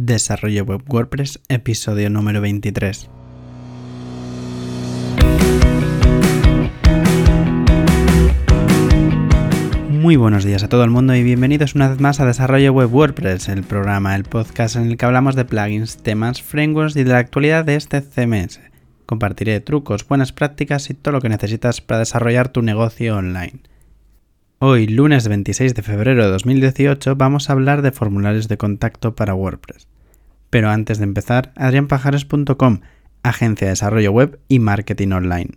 Desarrollo Web WordPress, episodio número 23. Muy buenos días a todo el mundo y bienvenidos una vez más a Desarrollo Web WordPress, el programa, el podcast en el que hablamos de plugins, temas, frameworks y de la actualidad de este CMS. Compartiré trucos, buenas prácticas y todo lo que necesitas para desarrollar tu negocio online. Hoy, lunes 26 de febrero de 2018, vamos a hablar de formularios de contacto para WordPress. Pero antes de empezar, adrianpajares.com, agencia de desarrollo web y marketing online.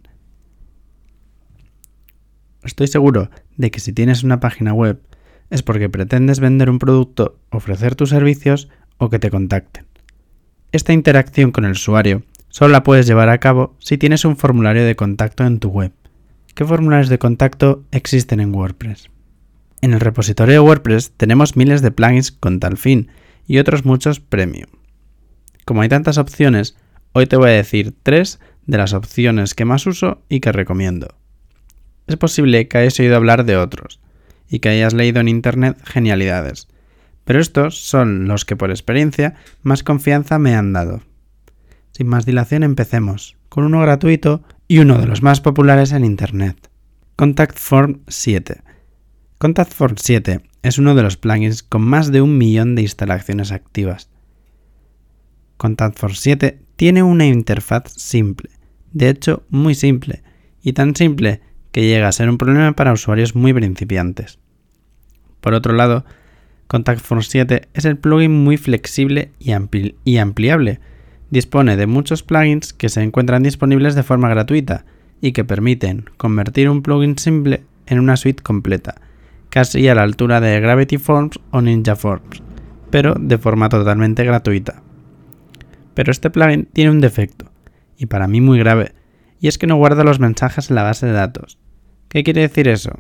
Estoy seguro de que si tienes una página web es porque pretendes vender un producto, ofrecer tus servicios o que te contacten. Esta interacción con el usuario solo la puedes llevar a cabo si tienes un formulario de contacto en tu web. ¿Qué formularios de contacto existen en WordPress? En el repositorio de WordPress tenemos miles de plugins con tal fin y otros muchos premium. Como hay tantas opciones, hoy te voy a decir tres de las opciones que más uso y que recomiendo. Es posible que hayas oído hablar de otros y que hayas leído en internet genialidades, pero estos son los que por experiencia más confianza me han dado. Sin más dilación empecemos, con uno gratuito y uno de los más populares en Internet. Contact Form 7. Contact Form 7 es uno de los plugins con más de un millón de instalaciones activas. Contact Form 7 tiene una interfaz simple, de hecho muy simple, y tan simple que llega a ser un problema para usuarios muy principiantes. Por otro lado, Contact Form 7 es el plugin muy flexible y, y ampliable, dispone de muchos plugins que se encuentran disponibles de forma gratuita y que permiten convertir un plugin simple en una suite completa, casi a la altura de Gravity Forms o Ninja Forms, pero de forma totalmente gratuita. Pero este plugin tiene un defecto, y para mí muy grave, y es que no guarda los mensajes en la base de datos. ¿Qué quiere decir eso?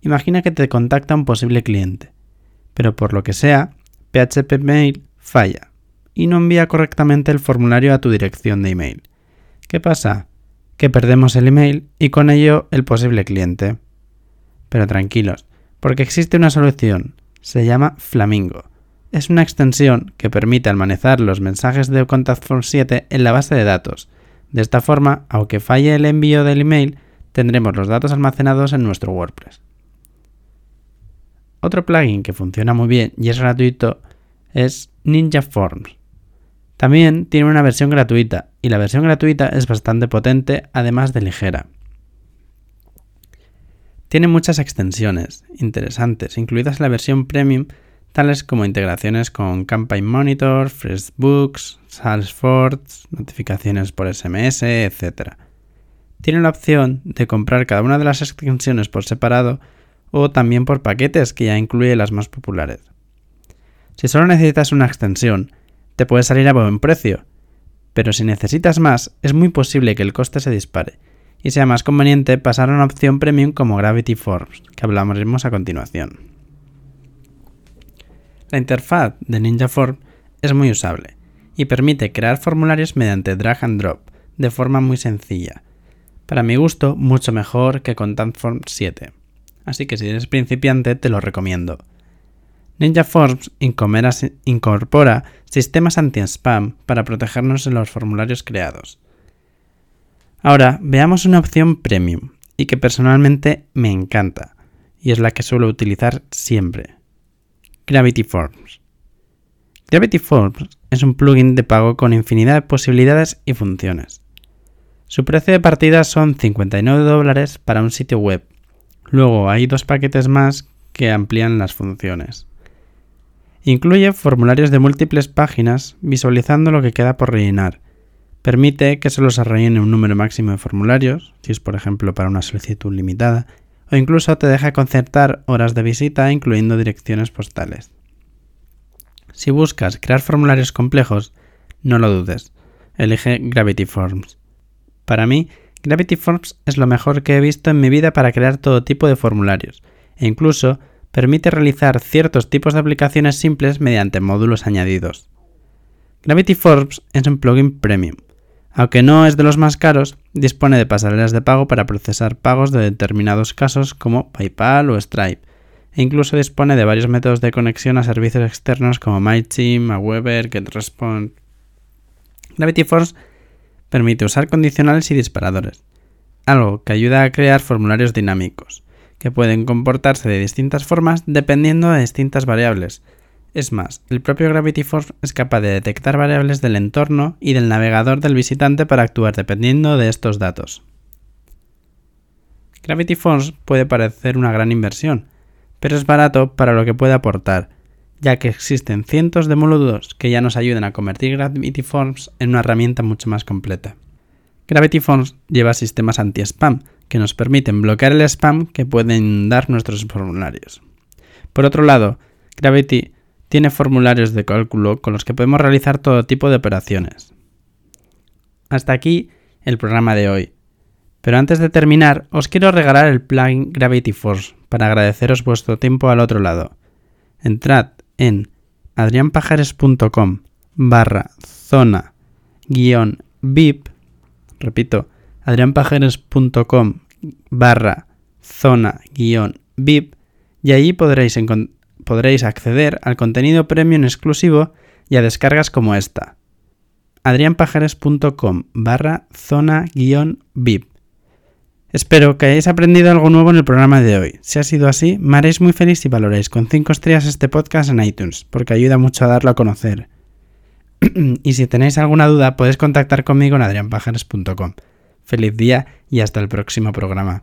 Imagina que te contacta un posible cliente, pero por lo que sea, PHP Mail falla y no envía correctamente el formulario a tu dirección de email. ¿Qué pasa? Que perdemos el email y con ello el posible cliente. Pero tranquilos, porque existe una solución. Se llama Flamingo. Es una extensión que permite almacenar los mensajes de Contact Form 7 en la base de datos. De esta forma, aunque falle el envío del email, tendremos los datos almacenados en nuestro WordPress. Otro plugin que funciona muy bien y es gratuito es Ninja Forms. También tiene una versión gratuita y la versión gratuita es bastante potente además de ligera. Tiene muchas extensiones interesantes, incluidas la versión premium, tales como integraciones con Campaign Monitor, FreshBooks, Salesforce, notificaciones por SMS, etc. Tiene la opción de comprar cada una de las extensiones por separado o también por paquetes que ya incluye las más populares. Si solo necesitas una extensión, te puede salir a buen precio, pero si necesitas más, es muy posible que el coste se dispare y sea más conveniente pasar a una opción premium como Gravity Forms, que hablaremos a continuación. La interfaz de Ninja Form es muy usable y permite crear formularios mediante drag and drop de forma muy sencilla. Para mi gusto, mucho mejor que con Form 7. Así que si eres principiante, te lo recomiendo. Ninja Forms incorpora sistemas anti-spam para protegernos en los formularios creados. Ahora, veamos una opción premium y que personalmente me encanta y es la que suelo utilizar siempre. Gravity Forms. Gravity Forms es un plugin de pago con infinidad de posibilidades y funciones. Su precio de partida son 59 dólares para un sitio web. Luego hay dos paquetes más que amplían las funciones. Incluye formularios de múltiples páginas visualizando lo que queda por rellenar. Permite que solo se rellene un número máximo de formularios, si es por ejemplo para una solicitud limitada, o incluso te deja concertar horas de visita incluyendo direcciones postales. Si buscas crear formularios complejos, no lo dudes, elige Gravity Forms. Para mí, Gravity Forms es lo mejor que he visto en mi vida para crear todo tipo de formularios, e incluso permite realizar ciertos tipos de aplicaciones simples mediante módulos añadidos. Gravity Forms es un plugin premium. Aunque no es de los más caros, dispone de pasarelas de pago para procesar pagos de determinados casos como PayPal o Stripe, e incluso dispone de varios métodos de conexión a servicios externos como MailChimp, Aweber, GetResponse. Gravity Force permite usar condicionales y disparadores, algo que ayuda a crear formularios dinámicos, que pueden comportarse de distintas formas dependiendo de distintas variables. Es más, el propio Gravity Force es capaz de detectar variables del entorno y del navegador del visitante para actuar dependiendo de estos datos. Gravity Force puede parecer una gran inversión, pero es barato para lo que puede aportar, ya que existen cientos de módulos que ya nos ayudan a convertir Gravity Forms en una herramienta mucho más completa. Gravity Forms lleva sistemas anti-spam que nos permiten bloquear el spam que pueden dar nuestros formularios. Por otro lado, Gravity tiene formularios de cálculo con los que podemos realizar todo tipo de operaciones. Hasta aquí el programa de hoy. Pero antes de terminar, os quiero regalar el plugin Gravity Force para agradeceros vuestro tiempo al otro lado. Entrad en adrianpajares.com barra zona guion VIP, repito, adrianpajares.com barra zona guion VIP y allí podréis, acceder al contenido premium exclusivo y a descargas como esta. adrianpajares.com barra zona guion VIP Espero que hayáis aprendido algo nuevo en el programa de hoy. Si ha sido así, me haréis muy feliz si valoráis con 5 estrellas este podcast en iTunes, porque ayuda mucho a darlo a conocer. y si tenéis alguna duda, podéis contactar conmigo en adrianpajares.com. Feliz día y hasta el próximo programa.